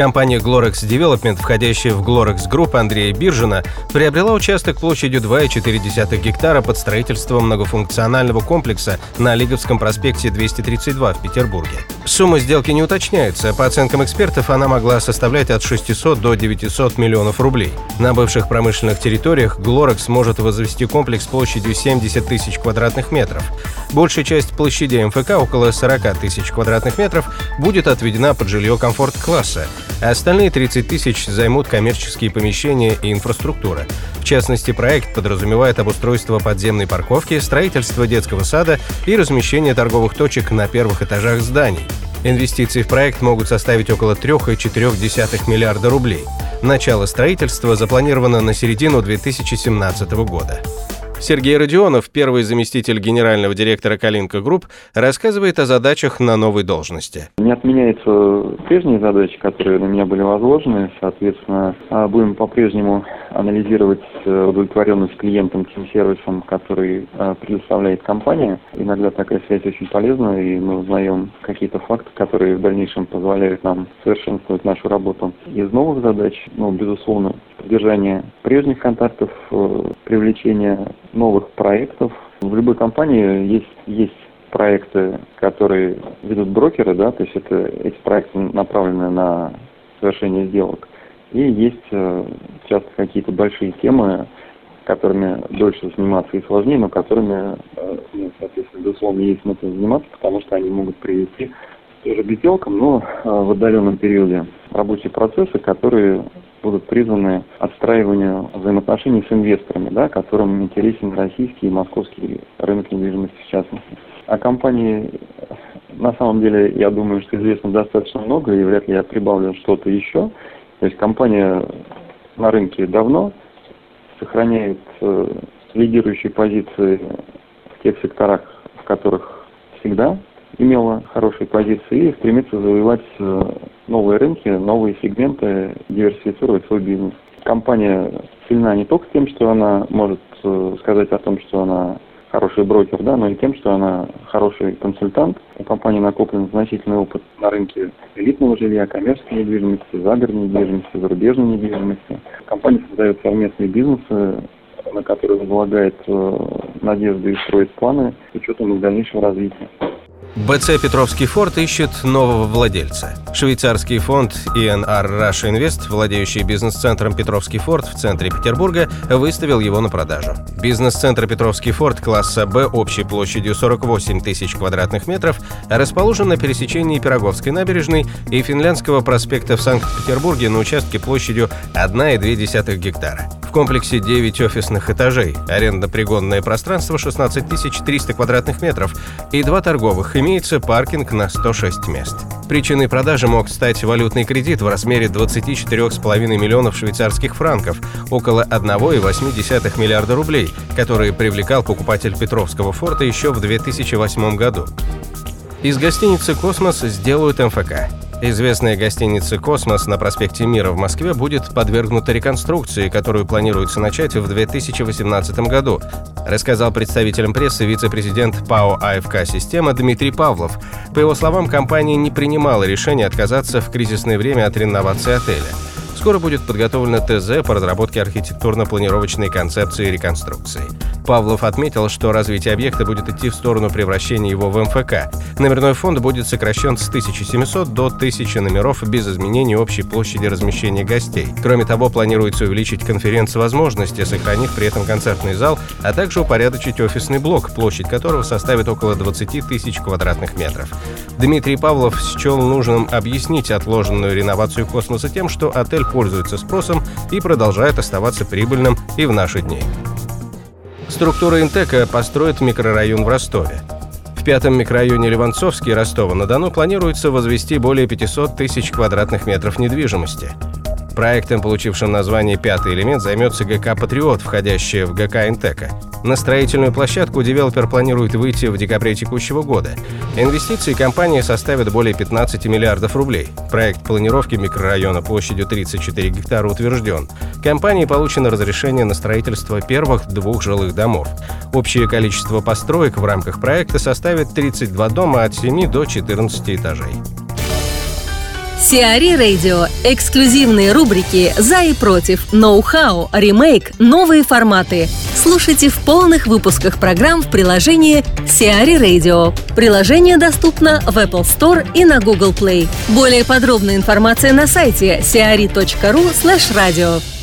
Компания Glorex Development, входящая в Glorex Group Андрея Биржина, приобрела участок площадью 2,4 гектара под строительство многофункционального комплекса на Лиговском проспекте 232 в Петербурге. Сумма сделки не уточняется. По оценкам экспертов, она могла составлять от 600 до 900 миллионов рублей. На бывших промышленных территориях Glorex может возвести комплекс площадью 70 тысяч квадратных метров. Большая часть площади МФК, около 40 тысяч квадратных метров, будет отведена под жилье комфорт-класса а остальные 30 тысяч займут коммерческие помещения и инфраструктура. В частности, проект подразумевает обустройство подземной парковки, строительство детского сада и размещение торговых точек на первых этажах зданий. Инвестиции в проект могут составить около 3,4 миллиарда рублей. Начало строительства запланировано на середину 2017 года. Сергей Родионов, первый заместитель генерального директора «Kalinka Group», рассказывает о задачах на новой должности. Не отменяются прежние задачи, которые на меня были возложены. Соответственно, а, будем по-прежнему анализировать э, удовлетворенность клиентам тем сервисом, который э, предоставляет компания. Иногда такая связь очень полезна, и мы узнаем какие-то факты, которые в дальнейшем позволяют нам совершенствовать нашу работу. Из новых задач, ну, безусловно, поддержание прежних контактов, э, привлечение новых проектов. В любой компании есть, есть проекты, которые ведут брокеры, да, то есть это, эти проекты направлены на совершение сделок. И есть э, часто какие-то большие темы, которыми дольше заниматься и сложнее, но которыми, э, ну, соответственно, безусловно, есть смысл заниматься, потому что они могут привести тоже к сделкам, но в отдаленном периоде рабочие процессы, которые будут призваны отстраиванию взаимоотношений с инвесторами, да, которым интересен российский и московский рынок недвижимости в частности. О компании на самом деле, я думаю, что известно достаточно много, и вряд ли я прибавлю что-то еще. То есть компания на рынке давно сохраняет э, лидирующие позиции в тех секторах, в которых всегда имела хорошие позиции и стремится завоевать э, новые рынки, новые сегменты, диверсифицировать свой бизнес. Компания сильна не только тем, что она может э, сказать о том, что она хороший брокер, да, но и тем, что она хороший консультант. У компании накоплен значительный опыт на рынке элитного жилья, коммерческой недвижимости, загородной недвижимости, зарубежной недвижимости. Компания создает совместные бизнесы, на которые возлагает э, надежды и строит планы с учетом их дальнейшего развития. БЦ «Петровский форт» ищет нового владельца. Швейцарский фонд ENR Russia Invest, владеющий бизнес-центром «Петровский форт» в центре Петербурга, выставил его на продажу. Бизнес-центр «Петровский форт» класса «Б» общей площадью 48 тысяч квадратных метров расположен на пересечении Пироговской набережной и Финляндского проспекта в Санкт-Петербурге на участке площадью 1,2 гектара. В комплексе 9 офисных этажей, арендно-пригодное пространство 16 300 квадратных метров и два торговых, имеется паркинг на 106 мест. Причиной продажи мог стать валютный кредит в размере 24,5 миллионов швейцарских франков, около 1,8 миллиарда рублей, который привлекал покупатель Петровского форта еще в 2008 году. Из гостиницы «Космос» сделают МФК. Известная гостиница «Космос» на проспекте Мира в Москве будет подвергнута реконструкции, которую планируется начать в 2018 году, рассказал представителям прессы вице-президент ПАО АФК «Система» Дмитрий Павлов. По его словам, компания не принимала решение отказаться в кризисное время от реновации отеля. Скоро будет подготовлено ТЗ по разработке архитектурно-планировочной концепции реконструкции. Павлов отметил, что развитие объекта будет идти в сторону превращения его в МФК. Номерной фонд будет сокращен с 1700 до 1000 номеров без изменения общей площади размещения гостей. Кроме того, планируется увеличить конференц-возможности, сохранив при этом концертный зал, а также упорядочить офисный блок, площадь которого составит около 20 тысяч квадратных метров. Дмитрий Павлов счел нужным объяснить отложенную реновацию космоса тем, что отель пользуется спросом и продолжает оставаться прибыльным и в наши дни. Структура Интека построит микрорайон в Ростове. В пятом микрорайоне Ливанцовский Ростова-на-Дону планируется возвести более 500 тысяч квадратных метров недвижимости. Проектом, получившим название «Пятый элемент», займется ГК «Патриот», входящая в ГК «Интека». На строительную площадку девелопер планирует выйти в декабре текущего года. Инвестиции компании составят более 15 миллиардов рублей. Проект планировки микрорайона площадью 34 гектара утвержден. Компании получено разрешение на строительство первых двух жилых домов. Общее количество построек в рамках проекта составит 32 дома от 7 до 14 этажей. Сиари Радио. Эксклюзивные рубрики «За и против», «Ноу-хау», «Ремейк», «Новые форматы». Слушайте в полных выпусках программ в приложении Сиари Radio. Приложение доступно в Apple Store и на Google Play. Более подробная информация на сайте siari.ru slash radio.